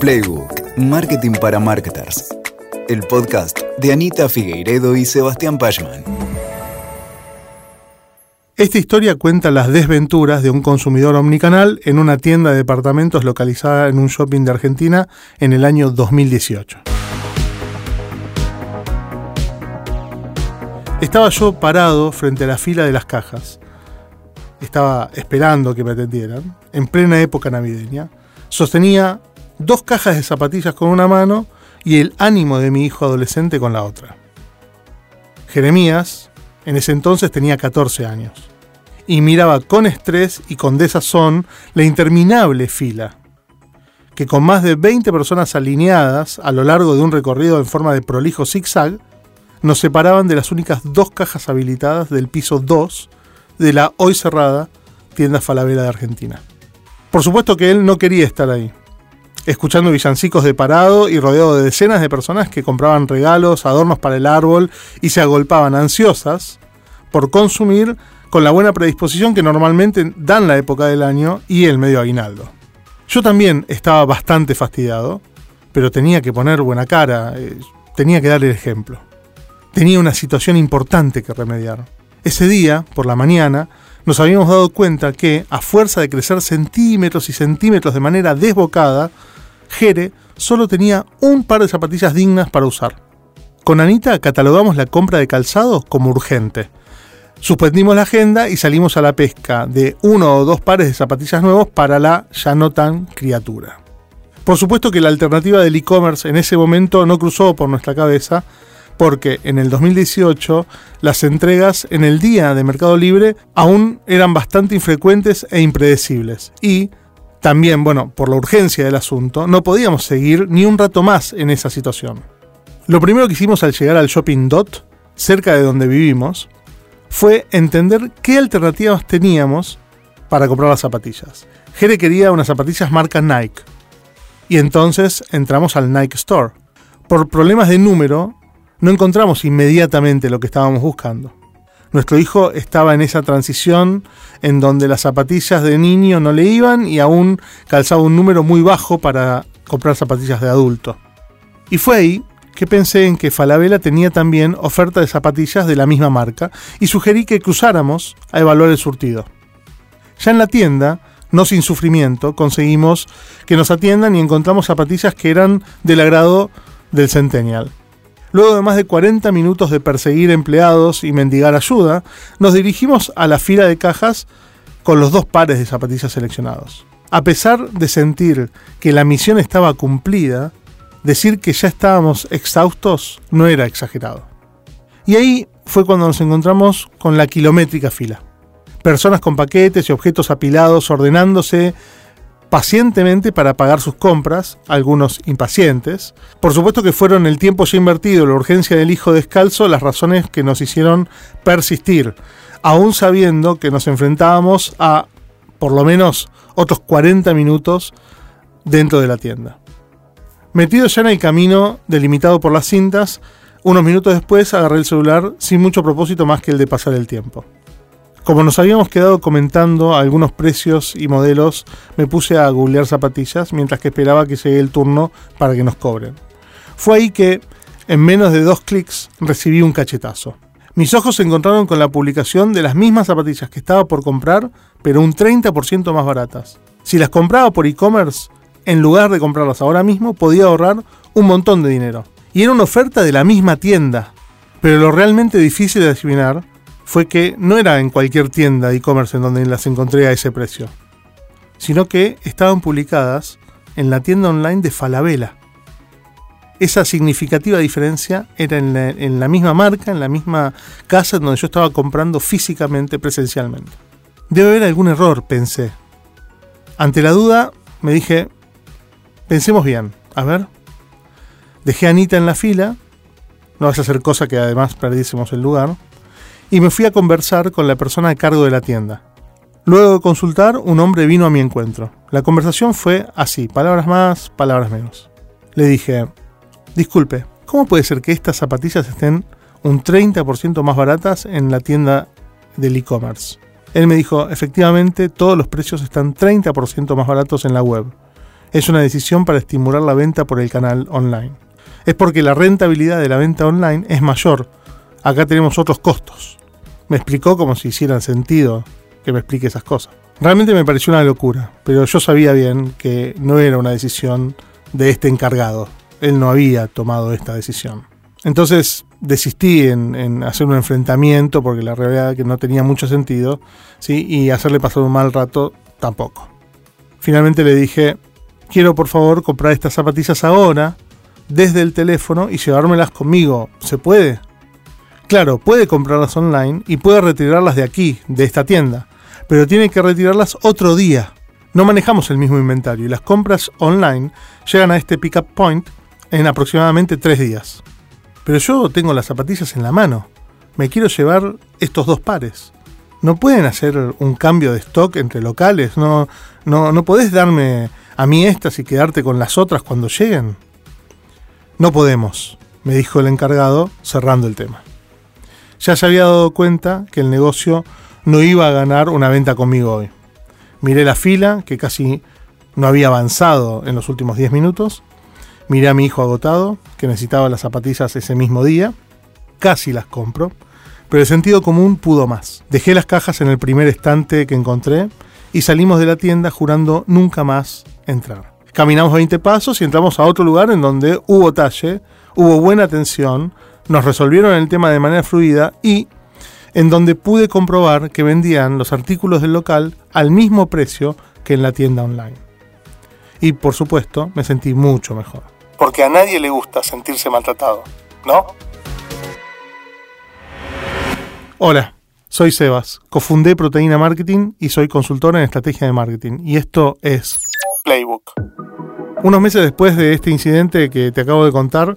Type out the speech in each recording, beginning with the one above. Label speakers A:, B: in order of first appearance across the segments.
A: Playbook, Marketing para Marketers. El podcast de Anita Figueiredo y Sebastián Pachman.
B: Esta historia cuenta las desventuras de un consumidor omnicanal en una tienda de departamentos localizada en un shopping de Argentina en el año 2018. Estaba yo parado frente a la fila de las cajas. Estaba esperando que me atendieran, en plena época navideña. Sostenía dos cajas de zapatillas con una mano y el ánimo de mi hijo adolescente con la otra. Jeremías, en ese entonces tenía 14 años, y miraba con estrés y con desazón la interminable fila, que con más de 20 personas alineadas a lo largo de un recorrido en forma de prolijo zigzag, nos separaban de las únicas dos cajas habilitadas del piso 2 de la hoy cerrada tienda Falabella de Argentina. Por supuesto que él no quería estar ahí escuchando villancicos de parado y rodeado de decenas de personas que compraban regalos, adornos para el árbol y se agolpaban ansiosas por consumir con la buena predisposición que normalmente dan la época del año y el medio aguinaldo. Yo también estaba bastante fastidiado, pero tenía que poner buena cara, eh, tenía que dar el ejemplo. Tenía una situación importante que remediar. Ese día, por la mañana, nos habíamos dado cuenta que, a fuerza de crecer centímetros y centímetros de manera desbocada, Jere solo tenía un par de zapatillas dignas para usar. Con Anita catalogamos la compra de calzado como urgente. Suspendimos la agenda y salimos a la pesca de uno o dos pares de zapatillas nuevos para la ya no tan criatura. Por supuesto que la alternativa del e-commerce en ese momento no cruzó por nuestra cabeza, porque en el 2018 las entregas en el día de Mercado Libre aún eran bastante infrecuentes e impredecibles. Y también, bueno, por la urgencia del asunto, no podíamos seguir ni un rato más en esa situación. Lo primero que hicimos al llegar al Shopping Dot, cerca de donde vivimos, fue entender qué alternativas teníamos para comprar las zapatillas. Jere quería unas zapatillas marca Nike. Y entonces entramos al Nike Store. Por problemas de número, no encontramos inmediatamente lo que estábamos buscando. Nuestro hijo estaba en esa transición en donde las zapatillas de niño no le iban y aún calzaba un número muy bajo para comprar zapatillas de adulto. Y fue ahí que pensé en que Falabella tenía también oferta de zapatillas de la misma marca y sugerí que cruzáramos a evaluar el surtido. Ya en la tienda, no sin sufrimiento, conseguimos que nos atiendan y encontramos zapatillas que eran del agrado del Centennial. Luego de más de 40 minutos de perseguir empleados y mendigar ayuda, nos dirigimos a la fila de cajas con los dos pares de zapatillas seleccionados. A pesar de sentir que la misión estaba cumplida, decir que ya estábamos exhaustos no era exagerado. Y ahí fue cuando nos encontramos con la kilométrica fila. Personas con paquetes y objetos apilados ordenándose pacientemente para pagar sus compras, algunos impacientes. Por supuesto que fueron el tiempo ya invertido, la urgencia del hijo descalzo, las razones que nos hicieron persistir, aún sabiendo que nos enfrentábamos a por lo menos otros 40 minutos dentro de la tienda. Metido ya en el camino delimitado por las cintas, unos minutos después agarré el celular sin mucho propósito más que el de pasar el tiempo. Como nos habíamos quedado comentando algunos precios y modelos, me puse a googlear zapatillas mientras que esperaba que llegue el turno para que nos cobren. Fue ahí que, en menos de dos clics, recibí un cachetazo. Mis ojos se encontraron con la publicación de las mismas zapatillas que estaba por comprar, pero un 30% más baratas. Si las compraba por e-commerce, en lugar de comprarlas ahora mismo, podía ahorrar un montón de dinero. Y era una oferta de la misma tienda. Pero lo realmente difícil de adivinar fue que no era en cualquier tienda e-commerce en donde las encontré a ese precio, sino que estaban publicadas en la tienda online de Falabella. Esa significativa diferencia era en la, en la misma marca, en la misma casa en donde yo estaba comprando físicamente, presencialmente. Debe haber algún error, pensé. Ante la duda, me dije, pensemos bien, a ver. Dejé a Anita en la fila, no vas a hacer cosa que además perdiésemos el lugar y me fui a conversar con la persona a cargo de la tienda. Luego de consultar, un hombre vino a mi encuentro. La conversación fue así, palabras más, palabras menos. Le dije, disculpe, ¿cómo puede ser que estas zapatillas estén un 30% más baratas en la tienda del e-commerce? Él me dijo, efectivamente, todos los precios están 30% más baratos en la web. es una decisión para estimular la venta por el canal online. Es porque la rentabilidad de la venta online es mayor. Acá tenemos otros costos. Me explicó como si hicieran sentido que me explique esas cosas. Realmente me pareció una locura, pero yo sabía bien que no era una decisión de este encargado. Él no había tomado esta decisión. Entonces desistí en, hacer un enfrentamiento porque la realidad que no tenía mucho sentido, ¿sí? y hacerle pasar un mal rato tampoco. Finalmente le dije, quiero por favor comprar estas zapatillas ahora, desde el teléfono y llevármelas conmigo. ¿Se puede? Claro, puede comprarlas online y puede retirarlas de aquí, de esta tienda, pero tiene que retirarlas otro día. No manejamos el mismo inventario y las compras online llegan a este pickup point en aproximadamente tres días. Pero yo tengo las zapatillas en la mano. Me quiero llevar estos dos pares. ¿No pueden hacer un cambio de stock entre locales? ¿No, no, no podés darme a mí estas y quedarte con las otras cuando lleguen? No podemos, me dijo el encargado cerrando el tema. Ya se había dado cuenta que el negocio no iba a ganar una venta conmigo hoy. Miré la fila, que casi no había avanzado en los últimos 10 minutos, Miré a mi hijo agotado, que necesitaba las zapatillas ese mismo día. Casi las compro, pero el sentido común pudo más. Dejé las cajas en el primer estante que encontré y salimos de la tienda jurando nunca más entrar. Caminamos 20 pasos y entramos a otro lugar en donde hubo talle, hubo buena atención, nos resolvieron el tema de manera fluida y en donde pude comprobar que vendían los artículos del local al mismo precio que en la tienda online. Y por supuesto me sentí mucho mejor porque a nadie le gusta sentirse maltratado, ¿no? Hola, soy Sebas, cofundé Proteína Marketing y soy consultor en estrategia de marketing. Y esto es Playbook. Unos meses después de este incidente que te acabo de contar,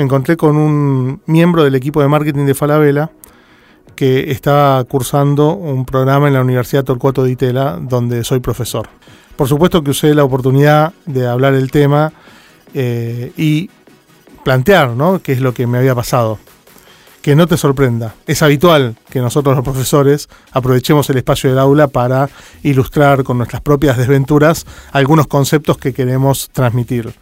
B: me encontré con un miembro del equipo de marketing de Falabella que estaba cursando un programa en la Universidad Torcuato de Itela, donde soy profesor. Por supuesto que usé la oportunidad de hablar el tema eh, y plantear ¿no? qué es lo que me había pasado. Que no te sorprenda. Es habitual que nosotros los profesores aprovechemos el espacio del aula para ilustrar con nuestras propias desventuras algunos conceptos que queremos transmitir.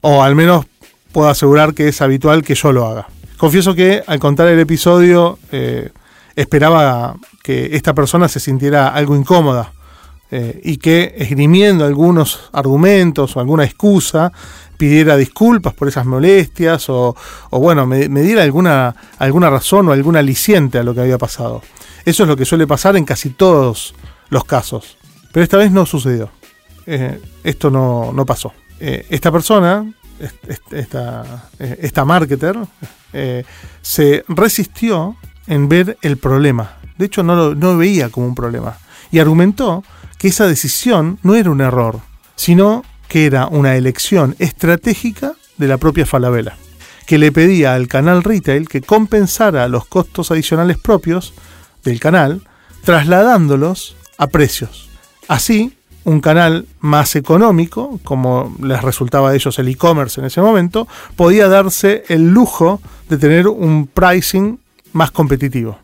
B: O al menos puedo asegurar que es habitual que yo lo haga. Confieso que al contar el episodio eh, esperaba que esta persona se sintiera algo incómoda eh, y que esgrimiendo algunos argumentos o alguna excusa pidiera disculpas por esas molestias o, bueno, me, diera alguna, alguna razón o alguna aliciente a lo que había pasado. Eso es lo que suele pasar en casi todos los casos. Pero esta vez no sucedió. Eh, esto no, pasó. Eh, esta persona, esta, eh, esta marketer, se resistió en ver el problema. De hecho, no lo no veía como un problema. Y argumentó que esa decisión no era un error, sino que era una elección estratégica de la propia Falabella, que le pedía al canal retail que compensara los costos adicionales propios del canal, trasladándolos a precios. Así, un canal más económico, como les resultaba a ellos el e-commerce en ese momento, podía darse el lujo de tener un pricing más competitivo.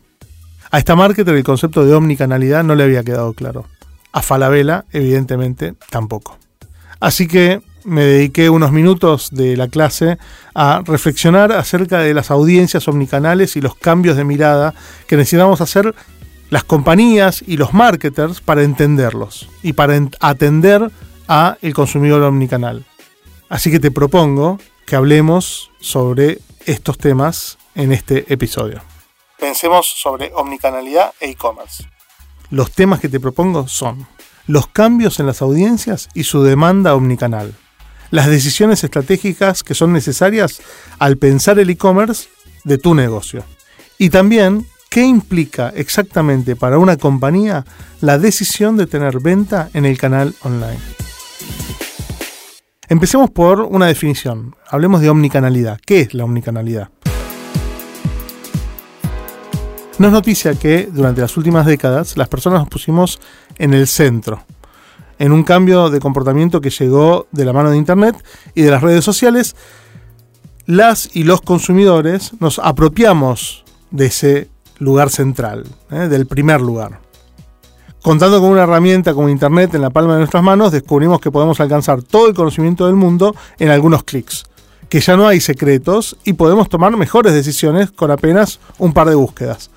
B: A esta marketer el concepto de omnicanalidad no le había quedado claro. A Falabella, evidentemente, tampoco. Así que me dediqué unos minutos de la clase a reflexionar acerca de las audiencias omnicanales y los cambios de mirada que necesitamos hacer las compañías y los marketers para entenderlos y para atender a el consumidor omnicanal. Así que te propongo que hablemos sobre estos temas en este episodio. Pensemos sobre omnicanalidad e e-commerce. Los temas que te propongo son los cambios en las audiencias y su demanda omnicanal, las decisiones estratégicas que son necesarias al pensar el e-commerce de tu negocio. Y también qué implica exactamente para una compañía la decisión de tener venta en el canal online. Empecemos por una definición. Hablemos de omnicanalidad. ¿Qué es la omnicanalidad? No es noticia que durante las últimas décadas las personas nos pusimos en el centro, en un cambio de comportamiento que llegó de la mano de Internet y de las redes sociales. Las y los consumidores nos apropiamos de ese lugar central, ¿eh? del primer lugar. Contando con una herramienta como Internet en la palma de nuestras manos, descubrimos que podemos alcanzar todo el conocimiento del mundo en algunos clics, que ya no hay secretos y podemos tomar mejores decisiones con apenas un par de búsquedas.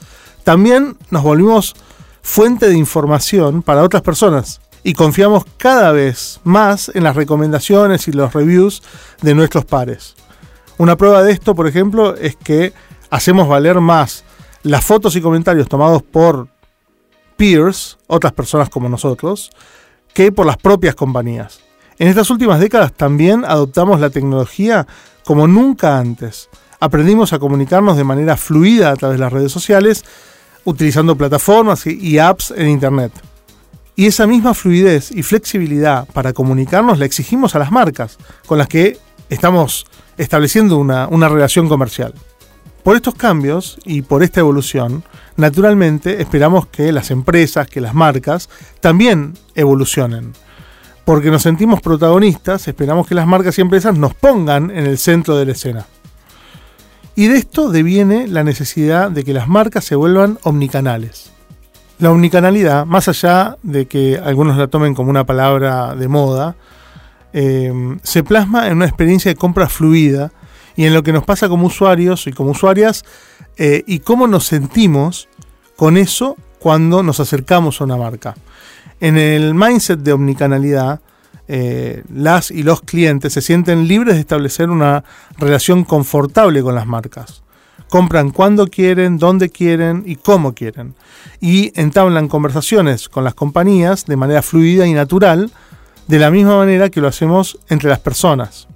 B: También nos volvimos fuente de información para otras personas y confiamos cada vez más en las recomendaciones y los reviews de nuestros pares. Una prueba de esto, por ejemplo, es que hacemos valer más las fotos y comentarios tomados por peers, otras personas como nosotros, que por las propias compañías. En estas últimas décadas también adoptamos la tecnología como nunca antes. Aprendimos a comunicarnos de manera fluida a través de las redes sociales, utilizando plataformas y apps en Internet. Y esa misma fluidez y flexibilidad para comunicarnos la exigimos a las marcas, con las que estamos estableciendo una, una relación comercial. Por estos cambios y por esta evolución, naturalmente esperamos que las empresas, que las marcas, también evolucionen. Porque nos sentimos protagonistas, esperamos que las marcas y empresas nos pongan en el centro de la escena. Y de esto deviene la necesidad de que las marcas se vuelvan omnicanales. La omnicanalidad, más allá de que algunos la tomen como una palabra de moda, eh, se plasma en una experiencia de compra fluida y en lo que nos pasa como usuarios y como usuarias eh, y cómo nos sentimos con eso cuando nos acercamos a una marca. En el mindset de omnicanalidad, eh, las y los clientes se sienten libres de establecer una relación confortable con las marcas. Compran cuando quieren, dónde quieren y cómo quieren. Y entablan conversaciones con las compañías de manera fluida y natural, de la misma manera que lo hacemos entre las personas.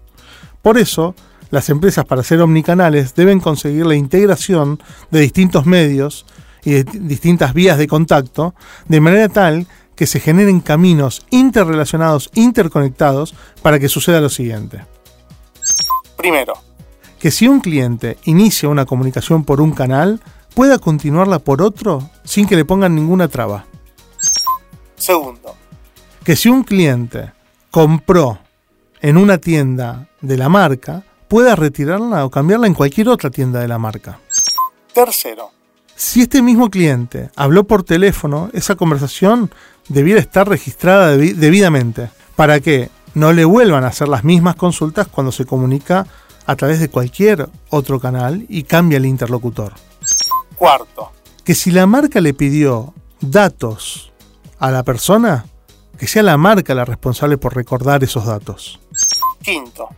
B: Por eso, las empresas para ser omnicanales deben conseguir la integración de distintos medios y de distintas vías de contacto, de manera tal que se generen caminos interrelacionados, interconectados, para que suceda lo siguiente. Primero, que si un cliente inicia una comunicación por un canal, pueda continuarla por otro sin que le pongan ninguna traba. Segundo, que si un cliente compró en una tienda de la marca, pueda retirarla o cambiarla en cualquier otra tienda de la marca. Tercero, si este mismo cliente habló por teléfono, esa conversación debiera estar registrada debidamente para que no le vuelvan a hacer las mismas consultas cuando se comunica a través de cualquier otro canal y cambia el interlocutor. Cuarto, que si la marca le pidió datos a la persona, que sea la marca la responsable por recordar esos datos. Quinto,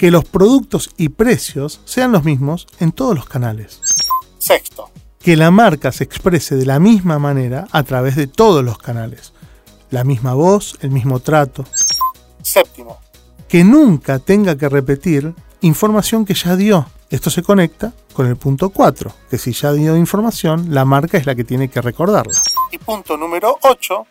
B: que los productos y precios sean los mismos en todos los canales. Sexto, que la marca se exprese de la misma manera a través de todos los canales. La misma voz, el mismo trato. Séptimo, que nunca tenga que repetir información que ya dio. Esto se conecta con el punto 4, que si ya dio información, la marca es la que tiene que recordarla. Y punto número 8,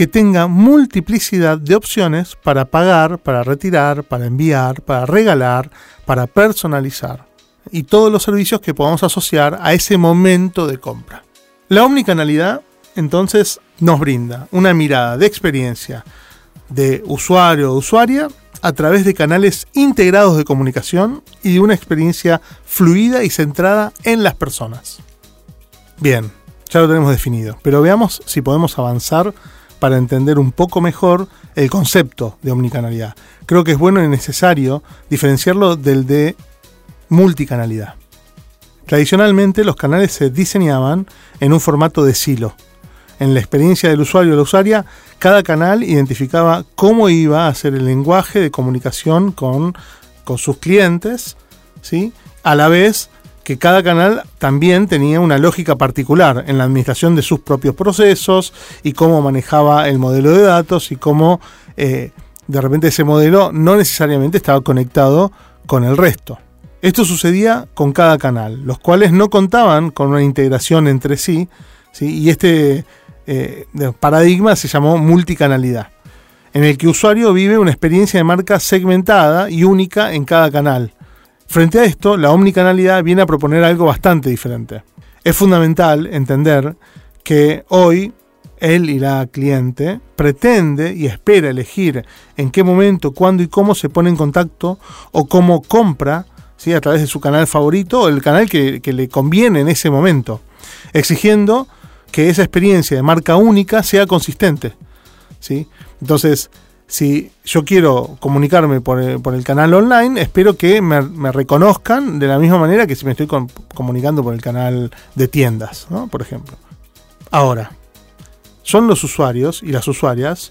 B: que tenga multiplicidad de opciones para pagar, para retirar, para enviar, para regalar, para personalizar y todos los servicios que podamos asociar a ese momento de compra. La omnicanalidad entonces nos brinda una mirada de experiencia de usuario o usuaria a través de canales integrados de comunicación y de una experiencia fluida y centrada en las personas. Bien, ya lo tenemos definido, pero veamos si podemos avanzar para entender un poco mejor el concepto de omnicanalidad. Creo que es bueno y necesario diferenciarlo del de multicanalidad. Tradicionalmente los canales se diseñaban en un formato de silo. En la experiencia del usuario o la usuaria, cada canal identificaba cómo iba a ser el lenguaje de comunicación con, con sus clientes, ¿sí? a la vez que cada canal también tenía una lógica particular en la administración de sus propios procesos y cómo manejaba el modelo de datos y cómo eh, de repente ese modelo no necesariamente estaba conectado con el resto. Esto sucedía con cada canal, los cuales no contaban con una integración entre sí, y este eh, paradigma se llamó multicanalidad, en el que el usuario vive una experiencia de marca segmentada y única en cada canal. Frente a esto, la omnicanalidad viene a proponer algo bastante diferente. Es fundamental entender que hoy él y la cliente pretende y espera elegir en qué momento, cuándo y cómo se pone en contacto o cómo compra ¿sí? a través de su canal favorito o el canal que, que le conviene en ese momento, exigiendo que esa experiencia de marca única sea consistente. ¿sí? Entonces, si yo quiero comunicarme por el, canal online, espero que me, reconozcan de la misma manera que si me estoy comunicando por el canal de tiendas, por ejemplo. Ahora, son los usuarios y las usuarias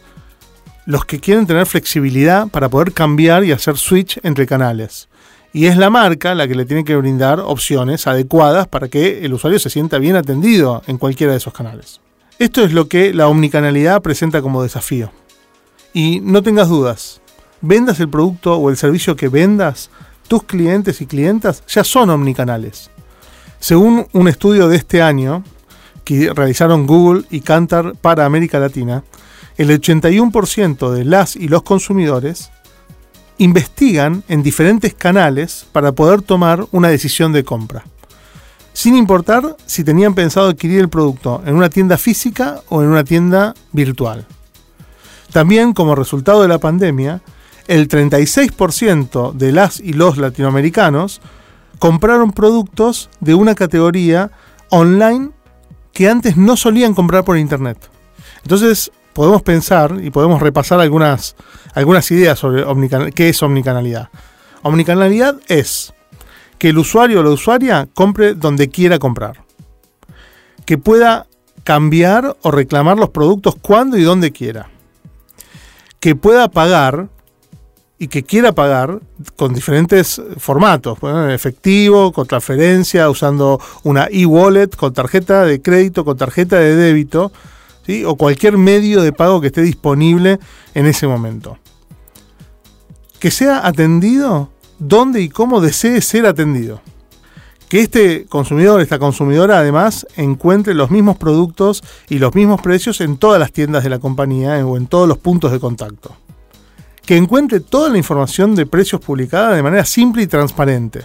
B: los que quieren tener flexibilidad para poder cambiar y hacer switch entre canales. Y es la marca la que le tiene que brindar opciones adecuadas para que el usuario se sienta bien atendido en cualquiera de esos canales. Esto es lo que la omnicanalidad presenta como desafío. Y no tengas dudas, vendas el producto o el servicio que vendas, tus clientes y clientas ya son omnicanales. Según un estudio de este año que realizaron Google y Kantar para América Latina, el 81% de las y los consumidores investigan en diferentes canales para poder tomar una decisión de compra, sin importar si tenían pensado adquirir el producto en una tienda física o en una tienda virtual. También como resultado de la pandemia, el 36% de las y los latinoamericanos compraron productos de una categoría online que antes no solían comprar por internet. Entonces podemos pensar y podemos repasar algunas, algunas ideas sobre qué es omnicanalidad. Omnicanalidad es que el usuario o la usuaria compre donde quiera comprar. Que pueda cambiar o reclamar los productos cuando y donde quiera que pueda pagar y que quiera pagar con diferentes formatos, efectivo, con transferencia, usando una e-wallet, con tarjeta de crédito, con tarjeta de débito, o cualquier medio de pago que esté disponible en ese momento. Que sea atendido donde y cómo desee ser atendido que este consumidor, esta consumidora además encuentre los mismos productos y los mismos precios en todas las tiendas de la compañía o en todos los puntos de contacto. Que encuentre toda la información de precios publicada de manera simple y transparente.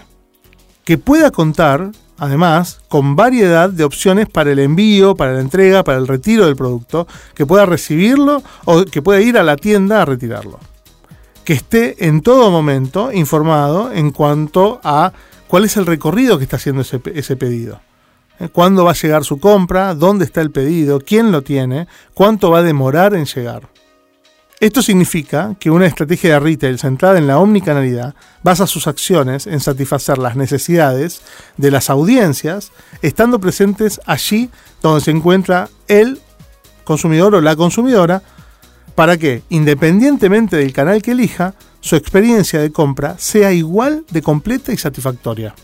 B: Que pueda contar, además, con variedad de opciones para el envío, para la entrega, para el retiro del producto, que pueda recibirlo o que pueda ir a la tienda a retirarlo. Que esté en todo momento informado en cuanto a cuál es el recorrido que está haciendo ese, pedido. ¿Eh? ¿Cuándo va a llegar su compra? ¿Dónde está el pedido? ¿Quién lo tiene? ¿Cuánto va a demorar en llegar? Esto significa que una estrategia de retail centrada en la omnicanalidad basa sus acciones en satisfacer las necesidades de las audiencias, estando presentes allí donde se encuentra el consumidor o la consumidora, para que, independientemente del canal que elija, su experiencia de compra sea igual de completa y satisfactoria.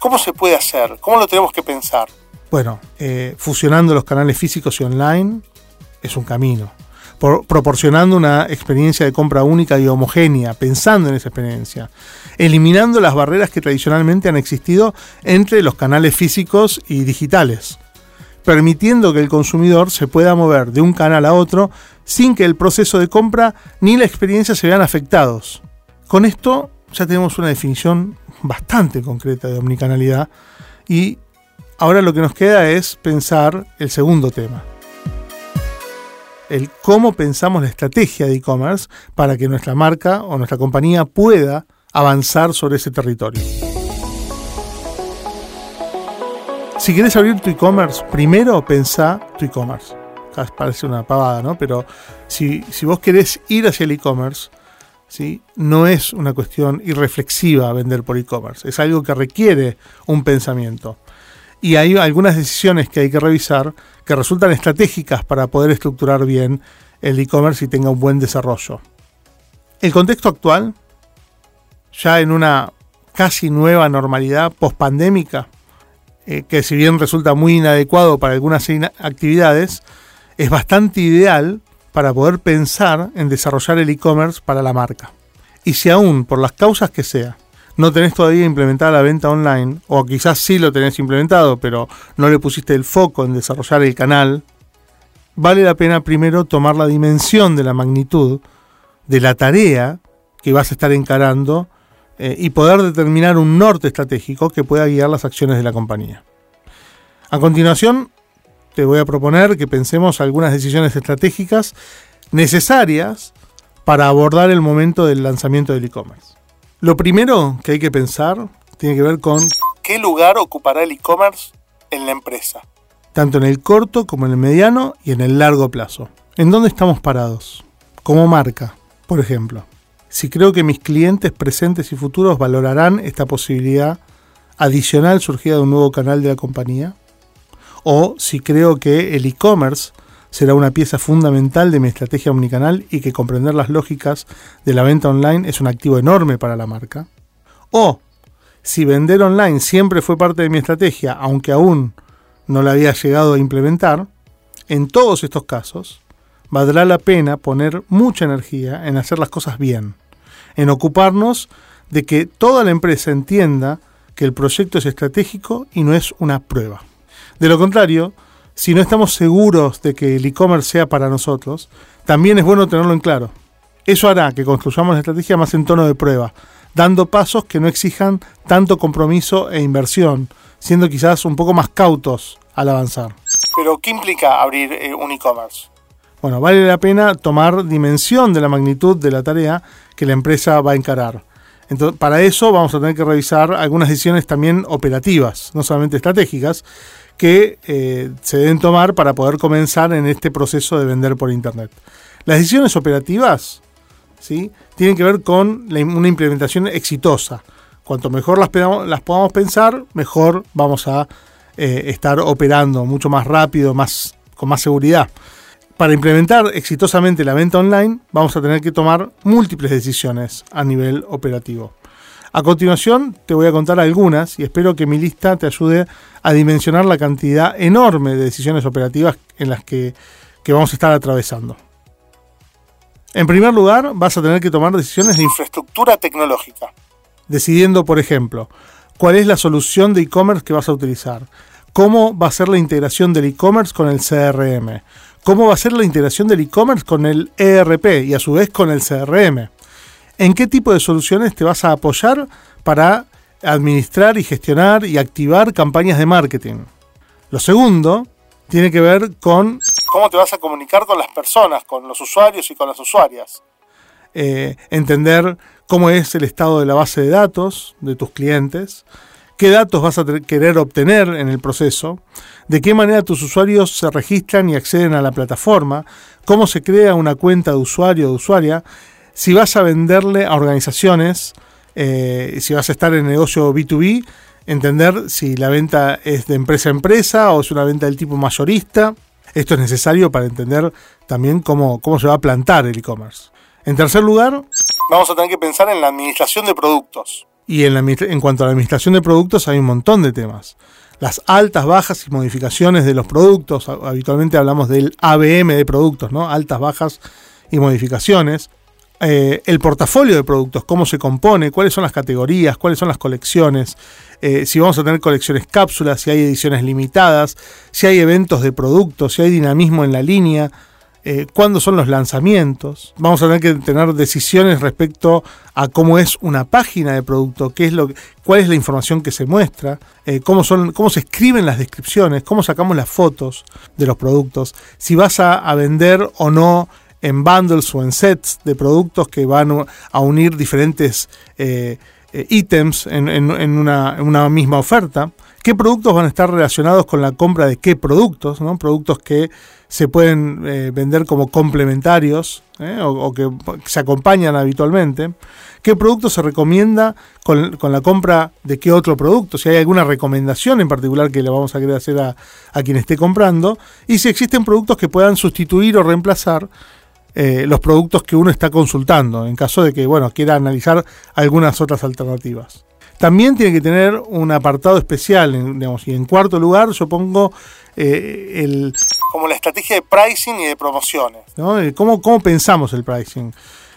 B: ¿Cómo se puede hacer? ¿Cómo lo tenemos que pensar? Bueno, eh, fusionando los canales físicos y online es un camino. proporcionando una experiencia de compra única y homogénea, pensando en esa experiencia. Eliminando las barreras que tradicionalmente han existido entre los canales físicos y digitales permitiendo que el consumidor se pueda mover de un canal a otro sin que el proceso de compra ni la experiencia se vean afectados. Con esto ya tenemos una definición bastante concreta de omnicanalidad y ahora lo que nos queda es pensar el segundo tema. El cómo pensamos la estrategia de e-commerce para que nuestra marca o nuestra compañía pueda avanzar sobre ese territorio. Si quieres abrir tu e-commerce, primero pensá tu e-commerce. Parece una pavada, ¿no? Pero si, vos querés ir hacia el e-commerce, ¿sí? no es una cuestión irreflexiva vender por e-commerce. Es algo que requiere un pensamiento. Y hay algunas decisiones que hay que revisar que resultan estratégicas para poder estructurar bien el e-commerce y tenga un buen desarrollo. El contexto actual, ya en una casi nueva normalidad post-pandémica, eh, que si bien resulta muy inadecuado para algunas actividades, es bastante ideal para poder pensar en desarrollar el e-commerce para la marca. Y si aún, por las causas que sea, no tenés todavía implementada la venta online, o quizás sí lo tenés implementado, pero no le pusiste el foco en desarrollar el canal, vale la pena primero tomar la dimensión de la magnitud de la tarea que vas a estar encarando eh, y poder determinar un norte estratégico que pueda guiar las acciones de la compañía. A continuación, te voy a proponer que pensemos algunas decisiones estratégicas necesarias para abordar el momento del lanzamiento del e-commerce. Lo primero que hay que pensar tiene que ver con qué lugar ocupará el e-commerce en la empresa. tanto en el corto como en el mediano y en el largo plazo. ¿En dónde estamos parados? Como marca, por ejemplo. Si creo que mis clientes presentes y futuros valorarán esta posibilidad adicional surgida de un nuevo canal de la compañía, o si creo que el e-commerce será una pieza fundamental de mi estrategia omnicanal y que comprender las lógicas de la venta online es un activo enorme para la marca. O si vender online siempre fue parte de mi estrategia, aunque aún no la había llegado a implementar, en todos estos casos valdrá la pena poner mucha energía en hacer las cosas bien, en ocuparnos de que toda la empresa entienda que el proyecto es estratégico y no es una prueba. De lo contrario, si no estamos seguros de que el e-commerce sea para nosotros, también es bueno tenerlo en claro. Eso hará que construyamos la estrategia más en tono de prueba, dando pasos que no exijan tanto compromiso e inversión, siendo quizás un poco más cautos al avanzar.
C: Pero, ¿qué implica abrir eh, un e-commerce?
B: Bueno, vale la pena tomar dimensión de la magnitud de la tarea que la empresa va a encarar. Entonces, para eso vamos a tener que revisar algunas decisiones también operativas, no solamente estratégicas, que eh, se deben tomar para poder comenzar en este proceso de vender por Internet. Las decisiones operativas ¿sí? tienen que ver con una implementación exitosa. Cuanto mejor las, podamos pensar, mejor vamos a eh, estar operando mucho más rápido, más, con más seguridad. Para implementar exitosamente la venta online, vamos a tener que tomar múltiples decisiones a nivel operativo. A continuación te voy a contar algunas y espero que mi lista te ayude a dimensionar la cantidad enorme de decisiones operativas en las que, vamos a estar atravesando. En primer lugar, vas a tener que tomar decisiones de infraestructura tecnológica. Decidiendo, por ejemplo, cuál es la solución de e-commerce que vas a utilizar, cómo va a ser la integración del e-commerce con el CRM, cómo va a ser la integración del e-commerce con el ERP y a su vez con el CRM en qué tipo de soluciones te vas a apoyar para administrar y gestionar y activar campañas de marketing. Lo segundo tiene que ver con
C: cómo te vas a comunicar con las personas, con los usuarios y con las usuarias.
B: Eh, entender cómo es el estado de la base de datos de tus clientes, qué datos vas a querer obtener en el proceso, de qué manera tus usuarios se registran y acceden a la plataforma, cómo se crea una cuenta de usuario o de usuaria, si vas a venderle a organizaciones, eh, si vas a estar en negocio B2B, entender si la venta es de empresa a empresa o es una venta del tipo mayorista. Esto es necesario para entender también cómo, cómo se va a plantar el e-commerce. En tercer lugar,
C: vamos a tener que pensar en la administración de productos.
B: Y en, en cuanto a la administración de productos hay un montón de temas. Las altas, bajas y modificaciones de los productos, habitualmente hablamos del ABM de productos, ¿no? Altas, bajas y modificaciones. Eh, el portafolio de productos, cómo se compone, cuáles son las categorías, cuáles son las colecciones, eh, si vamos a tener colecciones cápsulas, si hay ediciones limitadas, si hay eventos de productos, si hay dinamismo en la línea, eh, cuándo son los lanzamientos. Vamos a tener que tener decisiones respecto a cómo es una página de producto, qué es lo, cuál es la información que se muestra, cómo, son, cómo se escriben las descripciones, cómo sacamos las fotos de los productos, si vas a vender o no en bundles o en sets de productos que van a unir diferentes eh, eh, ítems en, una, misma oferta. ¿Qué productos van a estar relacionados con la compra de qué productos? ¿no? Productos que se pueden eh, vender como complementarios o, que se acompañan habitualmente. ¿Qué producto se recomienda con, la compra de qué otro producto? Si hay alguna recomendación en particular que le vamos a querer hacer a, a quien esté comprando. Y si existen productos que puedan sustituir o reemplazar eh, los productos que uno está consultando, en caso de que bueno, quiera analizar algunas otras alternativas. También tiene que tener un apartado especial, digamos, y en cuarto lugar yo pongo eh, el...
C: Como la estrategia de pricing y de promociones.
B: Eh, ¿Cómo, ¿Cómo, pensamos el pricing?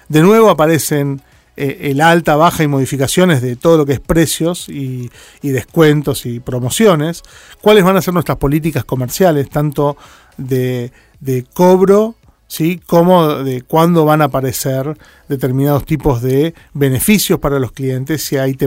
B: De nuevo aparecen el alta, baja y modificaciones de todo lo que es precios y, y, descuentos y promociones. ¿Cuáles van a ser nuestras políticas comerciales, tanto de, de cobro ¿sí? Cómo, de cuándo van a aparecer determinados tipos de beneficios para los clientes, si hay,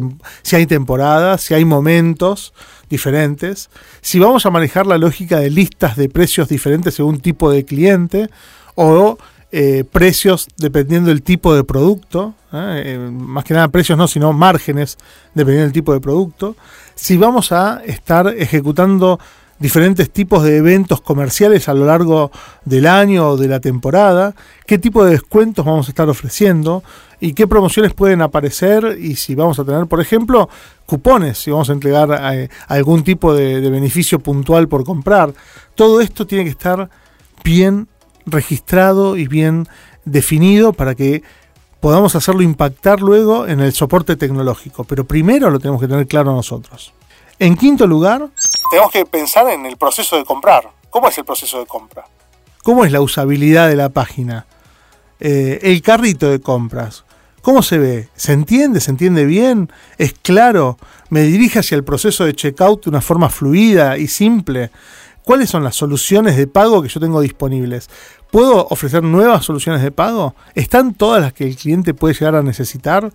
B: si hay temporadas, si hay momentos diferentes, si vamos a manejar la lógica de listas de precios diferentes según tipo de cliente o eh, precios dependiendo del tipo de producto, ¿eh? Eh, más que nada precios no, sino márgenes dependiendo del tipo de producto, si vamos a estar ejecutando diferentes tipos de eventos comerciales a lo largo del año o de la temporada, qué tipo de descuentos vamos a estar ofreciendo y qué promociones pueden aparecer y si vamos a tener, por ejemplo, cupones, si vamos a entregar eh, algún tipo de, de beneficio puntual por comprar. Todo esto tiene que estar bien registrado y bien definido para que podamos hacerlo impactar luego en el soporte tecnológico. Pero primero lo tenemos que tener claro nosotros. En quinto lugar,
C: Tenemos que pensar en el proceso de comprar. ¿Cómo es el proceso de compra?
B: ¿cómo es la usabilidad de la página? Eh, el carrito de compras. ¿Cómo se ve? ¿Se entiende? ¿Se entiende bien? ¿Es claro? ¿Me dirige hacia el proceso de checkout de una forma fluida y simple? ¿Cuáles son las soluciones de pago que yo tengo disponibles? ¿Puedo ofrecer nuevas soluciones de pago? ¿Están todas las que el cliente puede llegar a necesitar?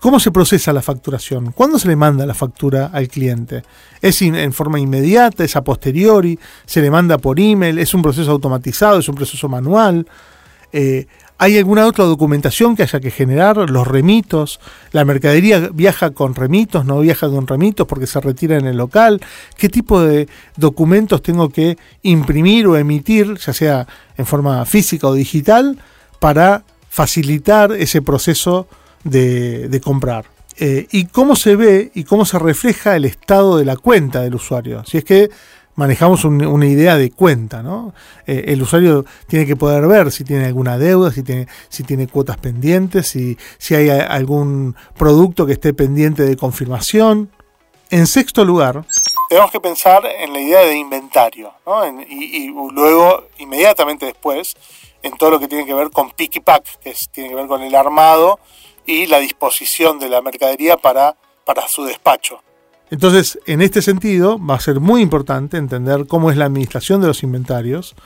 B: ¿Cómo se procesa la facturación? ¿Cuándo se le manda la factura al cliente? ¿Es en forma inmediata? ¿Es a posteriori? ¿Se le manda por email? ¿Es un proceso automatizado? ¿Es un proceso manual? Eh, ¿Hay alguna otra documentación que haya que generar? ¿Los remitos? ¿La mercadería viaja con remitos? ¿No viaja con remitos porque se retira en el local? ¿Qué tipo de documentos tengo que imprimir o emitir, ya sea en forma física o digital, para facilitar ese proceso de, comprar? Eh, y cómo se ve y cómo se refleja el estado de la cuenta del usuario. Si es que manejamos un- una idea de cuenta, ¿no? Eh, el usuario tiene que poder ver si tiene alguna deuda, si tiene, si tiene cuotas pendientes, si, si hay algún producto que esté pendiente de confirmación. En sexto lugar,
C: Tenemos que pensar en la idea de inventario, ¿no? Y, luego, inmediatamente después, en todo lo que tiene que ver con pick pack, que tiene que ver con el armado y la disposición de la mercadería para, para su despacho.
B: Entonces, en este sentido, va a ser muy importante entender cómo es la administración de los inventarios.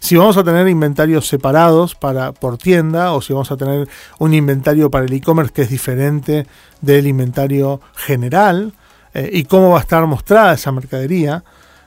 B: Si vamos a tener inventarios separados para, por tienda o si vamos a tener un inventario para el e-commerce que es diferente del inventario general eh, y cómo va a estar mostrada esa mercadería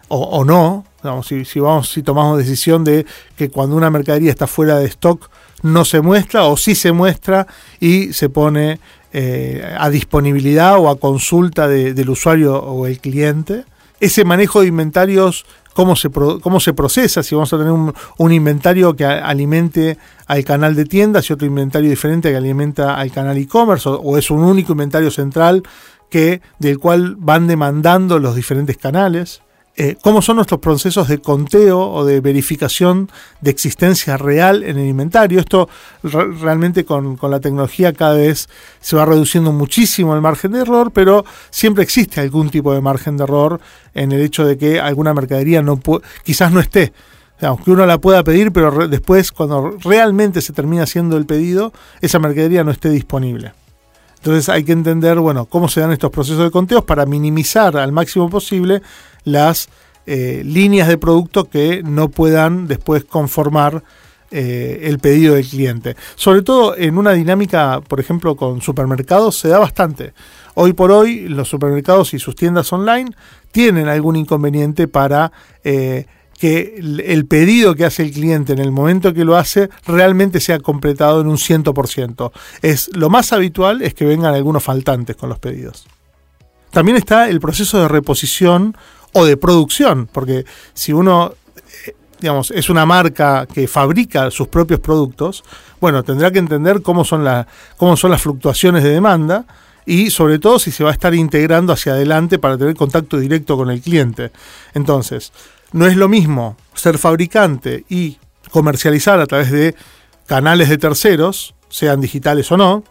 B: o, no. Si, si, vamos, si tomamos decisión de que cuando una mercadería está fuera de stock no se muestra o sí se muestra y se pone eh, a disponibilidad o a consulta de- del usuario o el cliente. Ese manejo de inventarios, cómo se, cómo se procesa, si vamos a tener un, inventario que alimente al canal de tiendas y otro inventario diferente que alimenta al canal e-commerce, o, o es un único inventario central que, del cual van demandando los diferentes canales. Eh, cómo son nuestros procesos de conteo o de verificación de existencia real en el inventario. Esto re- realmente con, la tecnología cada vez se va reduciendo muchísimo el margen de error, pero siempre existe algún tipo de margen de error en el hecho de que alguna mercadería no quizás no esté. Aunque uno la pueda pedir, pero después cuando realmente se termina haciendo el pedido, esa mercadería no esté disponible. Entonces hay que entender, bueno, cómo se dan estos procesos de conteos para minimizar al máximo posible las eh, líneas de producto que no puedan después conformar eh, el pedido del cliente. Sobre todo en una dinámica, por ejemplo, con supermercados se da bastante. Hoy por hoy los supermercados y sus tiendas online tienen algún inconveniente para eh, que el- pedido que hace el cliente en el momento que lo hace realmente sea completado en un 100%. Es, lo más habitual es que vengan algunos faltantes con los pedidos. También está el proceso de reposición o de producción, porque si uno eh, digamos, es una marca que fabrica sus propios productos, bueno, tendrá que entender cómo son, la- cómo son las fluctuaciones de demanda y sobre todo si se va a estar integrando hacia adelante para tener contacto directo con el cliente. Entonces, no es lo mismo ser fabricante y comercializar a través de canales de terceros, sean digitales o no,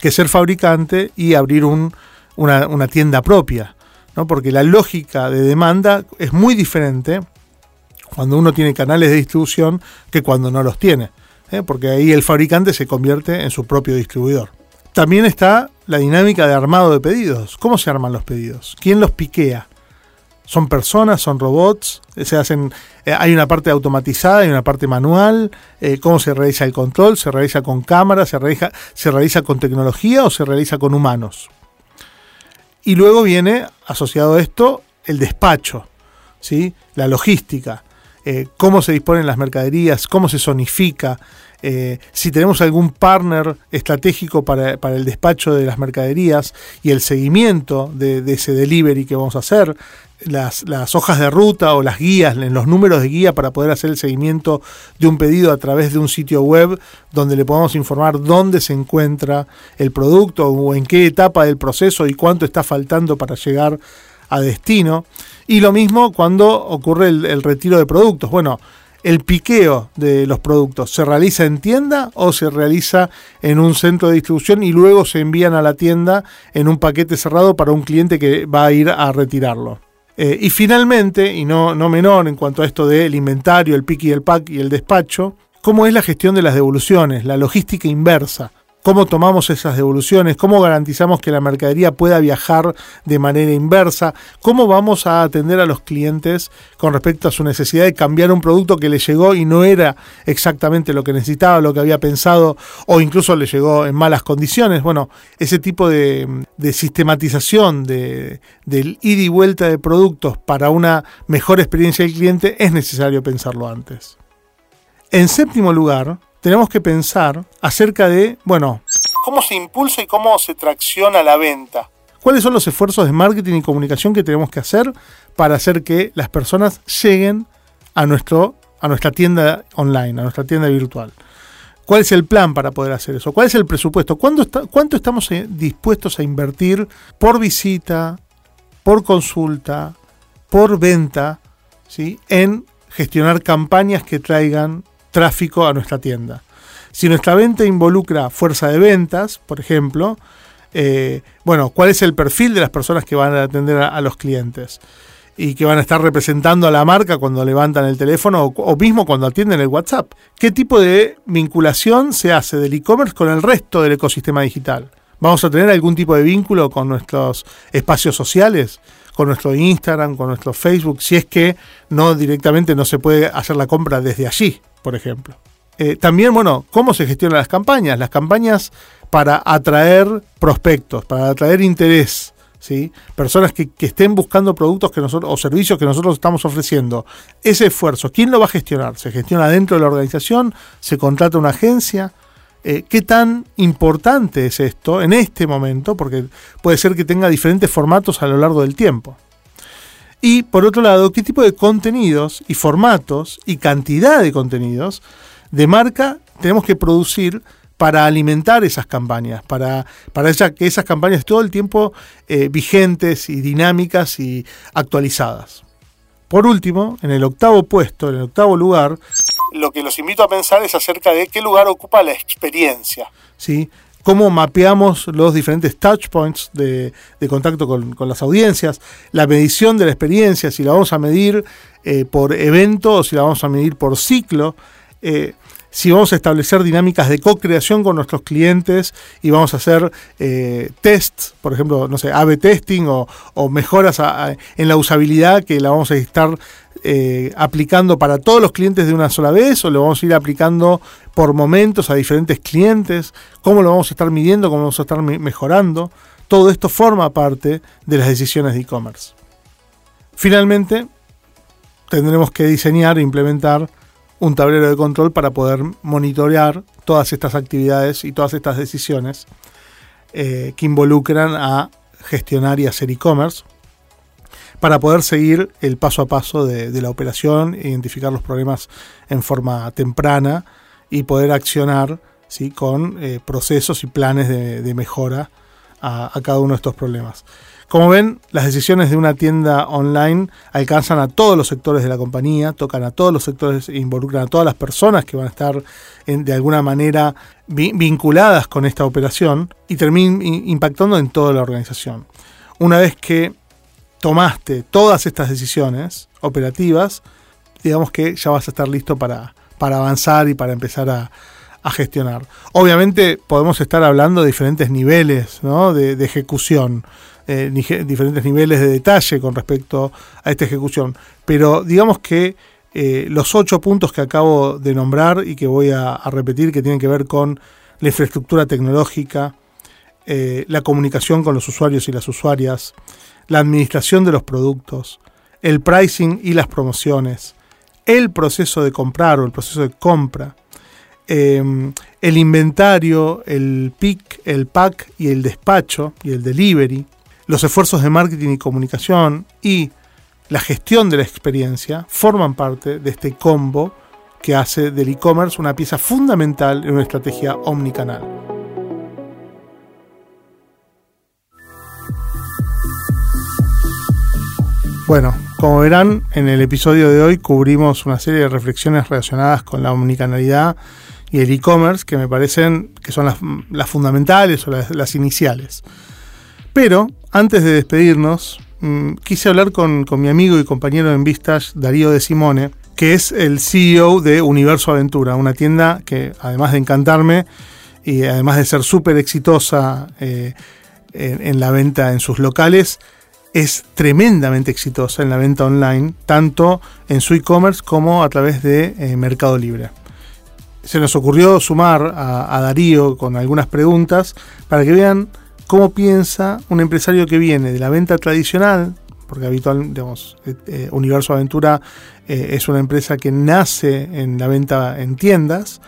B: que ser fabricante y abrir un- una, una tienda propia. ¿No? Porque la lógica de demanda es muy diferente cuando uno tiene canales de distribución que cuando no los tiene. ¿eh? Porque ahí el fabricante se convierte en su propio distribuidor. También está la dinámica de armado de pedidos. ¿Cómo se arman los pedidos? ¿Quién los piquea? ¿Son personas? ¿Son robots? Se hacen, eh, ¿Hay una parte automatizada? ¿Hay una parte manual? Eh, ¿Cómo se realiza el control? ¿Se realiza con cámaras? ¿Se realiza, ¿Se realiza con tecnología o se realiza con humanos? Y luego viene, asociado a esto, el despacho, ¿sí? la logística, eh, cómo se disponen las mercaderías, cómo se zonifica, eh, si tenemos algún partner estratégico para, para el despacho de las mercaderías y el seguimiento de, de ese delivery que vamos a hacer. Las, hojas de ruta o las guías, los números de guía para poder hacer el seguimiento de un pedido a través de un sitio web donde le podamos informar dónde se encuentra el producto o en qué etapa del proceso y cuánto está faltando para llegar a destino. Y lo mismo cuando ocurre el, el retiro de productos. Bueno, el piqueo de los productos se realiza en tienda o se realiza en un centro de distribución y luego se envían a la tienda en un paquete cerrado para un cliente que va a ir a retirarlo. Eh, y finalmente, y no, no menor en cuanto a esto del inventario, el pick y el pack y el despacho, cómo es la gestión de las devoluciones, la logística inversa cómo tomamos esas devoluciones, cómo garantizamos que la mercadería pueda viajar de manera inversa, cómo vamos a atender a los clientes con respecto a su necesidad de cambiar un producto que le llegó y no era exactamente lo que necesitaba, lo que había pensado, o incluso le llegó en malas condiciones. Bueno, ese tipo de, sistematización de, del ida y vuelta de productos para una mejor experiencia del cliente es necesario pensarlo antes. En séptimo lugar, tenemos que pensar acerca de, bueno,
C: cómo se impulsa y cómo se tracciona la venta.
B: ¿Cuáles son los esfuerzos de marketing y comunicación que tenemos que hacer para hacer que las personas lleguen a, nuestro, a nuestra tienda online, a nuestra tienda virtual? ¿Cuál es el plan para poder hacer eso? ¿Cuál es el presupuesto? ¿Cuánto estamos eh, dispuestos a invertir por visita, por consulta, por venta, ¿sí? en gestionar campañas que traigan tráfico a nuestra tienda. Si nuestra venta involucra fuerza de ventas, por ejemplo, eh, bueno, ¿cuál es el perfil de las personas que van a atender a, los clientes? y que van a estar representando a la marca cuando levantan el teléfono o, o, mismo cuando atienden el WhatsApp. ¿Qué tipo de vinculación se hace del e-commerce con el resto del ecosistema digital? ¿Vamos a tener algún tipo de vínculo con nuestros espacios sociales? con nuestro Instagram, con nuestro Facebook, si es que no directamente no se puede hacer la compra desde allí por ejemplo. Eh, también, bueno, ¿cómo se gestionan las campañas? Las campañas para atraer prospectos, para atraer interés, ¿sí? Personas que, estén buscando productos que nosotros, o servicios que nosotros estamos ofreciendo. Ese esfuerzo, ¿quién lo va a gestionar? ¿Se gestiona dentro de la organización? ¿Se contrata una agencia? Eh, ¿Qué tan importante es esto en este momento? Porque puede ser que tenga diferentes formatos a lo largo del tiempo. Y por otro lado, qué tipo de contenidos y formatos y cantidad de contenidos de marca tenemos que producir para alimentar esas campañas, para, para que esas campañas todo el tiempo eh, vigentes y dinámicas y actualizadas. Por último, en el octavo puesto, en el octavo lugar,
C: lo que los invito a pensar es acerca de qué lugar ocupa la experiencia.
B: Sí, cómo mapeamos los diferentes touch points de, contacto con, las audiencias, la medición de la experiencia, si la vamos a medir eh, por evento o si la vamos a medir por ciclo, eh, si vamos a establecer dinámicas de co-creación con nuestros clientes y vamos a hacer eh, tests, por ejemplo, no sé, A-B testing o, mejoras en la usabilidad que la vamos a estar eh, aplicando para todos los clientes de una sola vez o lo vamos a ir aplicando por momentos a diferentes clientes, cómo lo vamos a estar midiendo, cómo vamos a estar mejorando. Todo esto forma parte de las decisiones de e-commerce. Finalmente, tendremos que diseñar e implementar un tablero de control para poder monitorear todas estas actividades y todas estas decisiones eh, que involucran a gestionar y hacer e-commerce para poder seguir el paso a paso de, la operación, identificar los problemas en forma temprana y poder accionar ¿sí? con eh, procesos y planes de, mejora a, cada uno de estos problemas. Como ven, las decisiones de una tienda online alcanzan a todos los sectores de la compañía, tocan a todos los sectores, e involucran a todas las personas que van a estar de alguna manera vinculadas con esta operación y terminan impactando en toda la organización. Una vez que tomaste todas estas decisiones operativas, digamos que ya vas a estar listo para, para avanzar y para empezar a, gestionar. Obviamente podemos estar hablando de diferentes niveles de, ejecución, eh, diferentes niveles de detalle con respecto a esta ejecución, pero digamos que eh, los ocho puntos que acabo de nombrar y que voy a, repetir que tienen que ver con la infraestructura tecnológica, eh, la comunicación con los usuarios y las usuarias, la administración de los productos, el pricing y las promociones, el proceso de comprar o el proceso de compra, em, el inventario, el pick, el pack y el despacho y el delivery, los esfuerzos de marketing y comunicación y, la gestión de la experiencia forman parte de este combo que hace del e-commerce una pieza fundamental en una estrategia omnicanal. Bueno, como verán, en el episodio de hoy cubrimos una serie de reflexiones relacionadas con la omnicanalidad y el e-commerce que me parecen que son las, fundamentales o las, iniciales. Pero antes de despedirnos, mm, quise hablar con, mi amigo y compañero en Vistas, Darío de Simone, que es el CEO de Universo Aventura, una tienda que además de encantarme y además de ser súper exitosa eh, en, la venta en sus locales, es tremendamente exitosa en la venta online, tanto en su e-commerce como a través de eh, Mercado Libre. Se nos ocurrió sumar a, Darío con algunas preguntas para que vean cómo piensa un empresario que viene de la venta tradicional, porque habitual, digamos, eh, eh, Universo Aventura es una empresa que nace en la venta en tiendas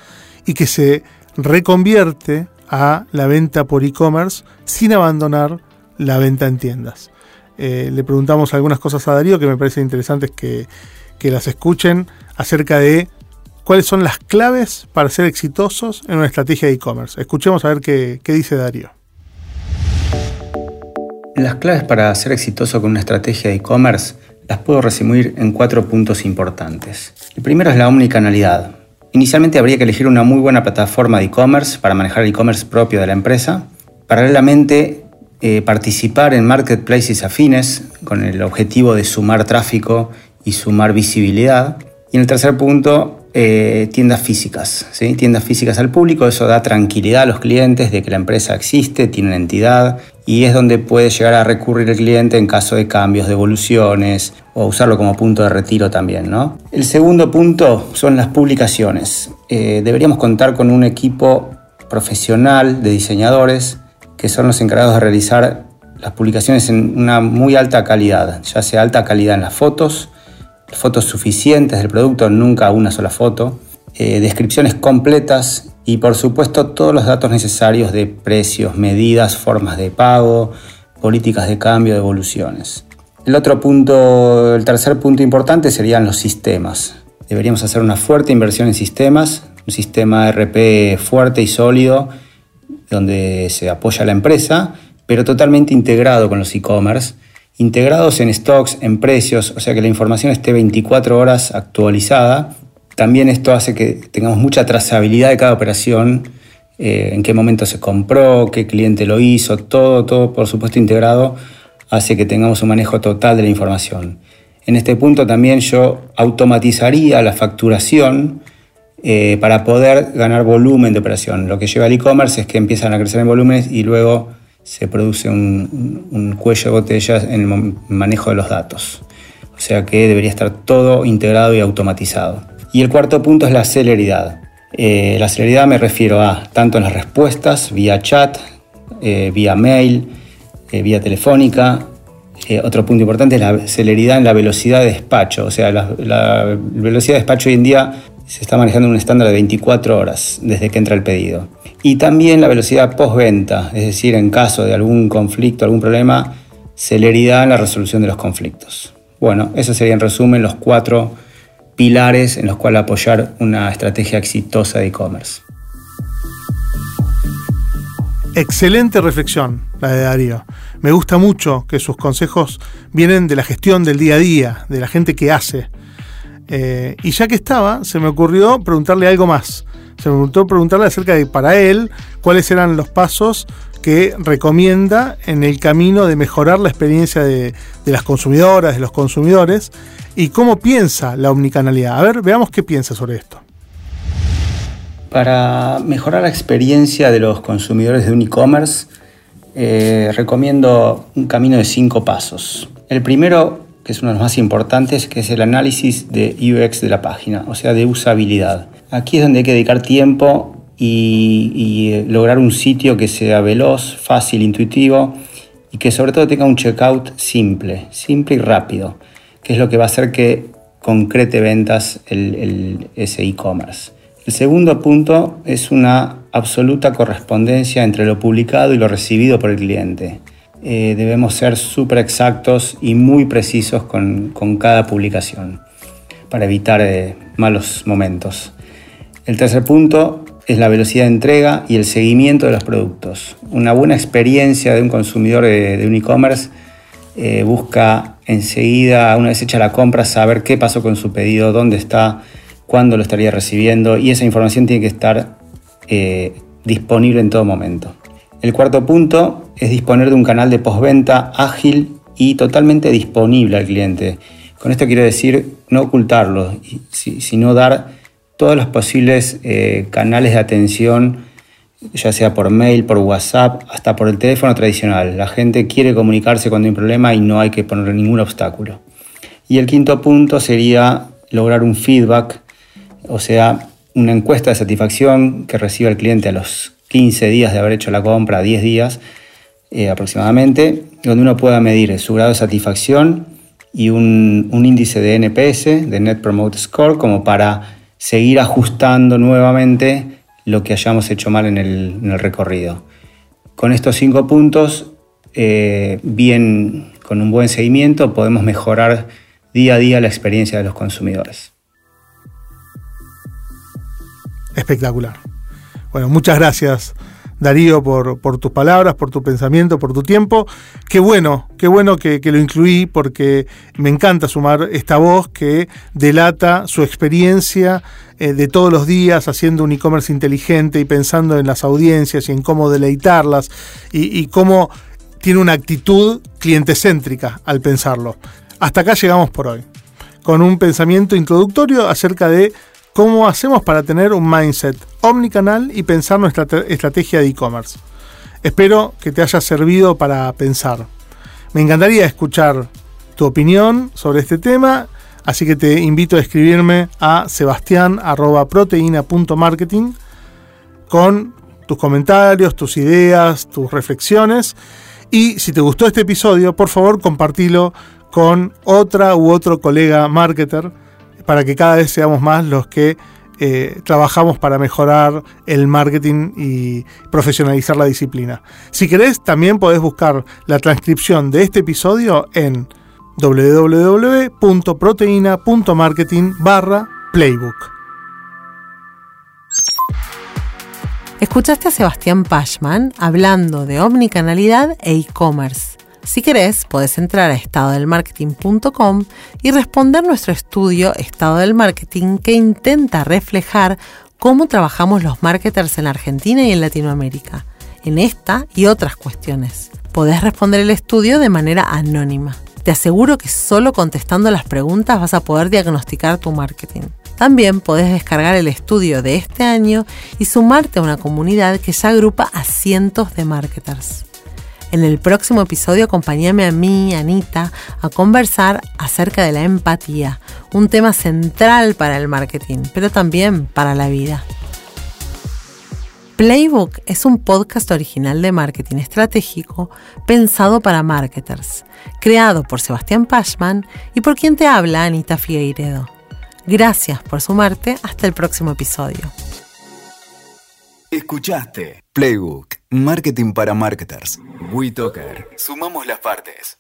B: y que se reconvierte a la venta por e-commerce sin abandonar la venta en tiendas. Eh, le preguntamos algunas cosas a Darío que me parecen interesantes que, las escuchen acerca de cuáles son las claves para ser exitosos en una estrategia de e-commerce. Escuchemos a ver qué, qué dice Darío.
D: Las claves para ser exitoso con una estrategia de e-commerce las puedo resumir en cuatro puntos importantes. El primero es la omnicanalidad. Inicialmente habría que elegir una muy buena plataforma de e-commerce para manejar el e-commerce propio de la empresa. Paralelamente, eh, participar en marketplaces afines con el objetivo de sumar tráfico y sumar visibilidad. Y en el tercer punto, eh, tiendas físicas. ¿sí? Tiendas físicas al público, eso da tranquilidad a los clientes de que la empresa existe, tiene una entidad y es donde puede llegar a recurrir el cliente en caso de cambios, de evoluciones o usarlo como punto de retiro también. ¿no? El segundo punto son las publicaciones. Eh, deberíamos contar con un equipo profesional de diseñadores que son los encargados de realizar las publicaciones en una muy alta calidad, ya sea alta calidad en las fotos, fotos suficientes del producto, nunca una sola foto, eh, descripciones completas y por supuesto todos los datos necesarios de precios, medidas, formas de pago, políticas de cambio, de evoluciones. El otro punto, el tercer punto importante serían los sistemas. Deberíamos hacer una fuerte inversión en sistemas, un sistema RP fuerte y sólido donde se apoya la empresa, pero totalmente integrado con los e-commerce, integrados en stocks, en precios, o sea que la información esté 24 horas actualizada. También esto hace que tengamos mucha trazabilidad de cada operación, eh, en qué momento se compró, qué cliente lo hizo, todo, todo por supuesto integrado, hace que tengamos un manejo total de la información. En este punto también yo automatizaría la facturación eh, para poder ganar volumen de operación. Lo que lleva al e-commerce es que empiezan a crecer en volúmenes y luego se produce un, cuello de botella en el manejo de los datos. O sea que debería estar todo integrado y automatizado. Y el cuarto punto es la celeridad. Eh, la celeridad me refiero a tanto en las respuestas, vía chat, eh, vía mail, vía telefónica. otro punto importante es la celeridad en la velocidad de despacho. O sea, la, la velocidad de despacho hoy en día se está manejando un estándar de 24 horas desde que entra el pedido. Y también la velocidad postventa, es decir, en caso de algún conflicto, algún problema, celeridad en la resolución de los conflictos. Bueno, esos serían en resumen los cuatro pilares en los cuales apoyar una estrategia exitosa de e-commerce.
B: Excelente reflexión la de Darío. Me gusta mucho que sus consejos vienen de la gestión del día a día, de la gente que hace, eh, y ya que estaba, se me ocurrió preguntarle algo más. Se me ocurrió preguntarle acerca de, para él, cuáles eran los pasos que recomienda en el camino de mejorar la experiencia de, las consumidoras, de los consumidores, y cómo piensa la omnicanalidad. A ver, veamos qué piensa sobre esto.
D: Para mejorar la experiencia de los consumidores de un e-commerce, eh, recomiendo un camino de cinco pasos. El primero que es uno de los más importantes, que es el análisis de UX de la página, o sea, de usabilidad. Aquí es donde hay que dedicar tiempo y, eh, lograr un sitio que sea veloz, fácil, intuitivo y que sobre todo tenga un checkout simple, simple y rápido, que es lo que va a hacer que concrete ventas el, ese e-commerce. El segundo punto es una absoluta correspondencia entre lo publicado y lo recibido por el cliente. Eh, debemos ser súper exactos y muy precisos con, cada publicación para evitar eh, malos momentos. El tercer punto es la velocidad de entrega y el seguimiento de los productos. Una buena experiencia de un consumidor de, un e-commerce eh, busca enseguida, una vez hecha la compra, saber qué pasó con su pedido, dónde está, cuándo lo estaría recibiendo y esa información tiene que estar disponible en todo momento. El cuarto punto es disponer de un canal de postventa ágil y totalmente disponible al cliente. Con esto quiero decir no ocultarlo, sino dar todos los posibles eh, canales de atención, ya sea por mail, por WhatsApp, hasta por el teléfono tradicional. La gente quiere comunicarse cuando hay un problema y no hay que ponerle ningún obstáculo. Y el quinto punto sería lograr un feedback, o sea, una encuesta de satisfacción que reciba el cliente a los 15 días de haber hecho la compra, 10 días eh, aproximadamente, donde uno pueda medir su grado de satisfacción y un, índice de NPS, de Net Promote Score, como para seguir ajustando nuevamente lo que hayamos hecho mal en el, recorrido. Con estos cinco puntos, eh, bien, con un buen seguimiento, podemos mejorar día a día la experiencia de los consumidores.
B: Espectacular. Bueno, muchas gracias. Darío, por, tus palabras, por tu pensamiento, por tu tiempo. Qué bueno, qué bueno que, lo incluí porque me encanta sumar esta voz que delata su experiencia eh, de todos los días haciendo un e-commerce inteligente y pensando en las audiencias y en cómo deleitarlas y, y cómo tiene una actitud clientecéntrica al pensarlo. Hasta acá llegamos por hoy, con un pensamiento introductorio acerca de cómo hacemos para tener un mindset omnicanal y pensar nuestra estrategia de e-commerce. Espero que te haya servido para pensar. Me encantaría escuchar tu opinión sobre este tema, así que te invito a escribirme a sebastián.proteína.marketing con tus comentarios, tus ideas, tus reflexiones. Y si te gustó este episodio, por favor compartilo con otra u otro colega marketer para que cada vez seamos más los que eh, trabajamos para mejorar el marketing y profesionalizar la disciplina. Si querés, también podés buscar la transcripción de este episodio en www.proteina.marketing barra playbook.
E: Escuchaste a Sebastián Pashman hablando de omnicanalidad e e-commerce. Si querés, podés entrar a estadodelmarketing.com y responder nuestro estudio Estado del Marketing que intenta reflejar cómo trabajamos los marketers en Argentina y en Latinoamérica, en esta y otras cuestiones. Podés responder el estudio de manera anónima. Te aseguro que solo contestando las preguntas vas a poder diagnosticar tu marketing. También podés descargar el estudio de este año y sumarte a una comunidad que ya agrupa a cientos de marketers. En el próximo episodio acompáñame a mí, Anita, a conversar acerca de la empatía, un tema central para el marketing, pero también para la vida. Playbook es un podcast original de marketing estratégico pensado para marketers, creado por Sebastián Pashman y por quien te habla Anita Figueiredo. Gracias por sumarte hasta el próximo episodio.
A: Escuchaste Playbook, Marketing para Marketers. WeToker. Sumamos las partes.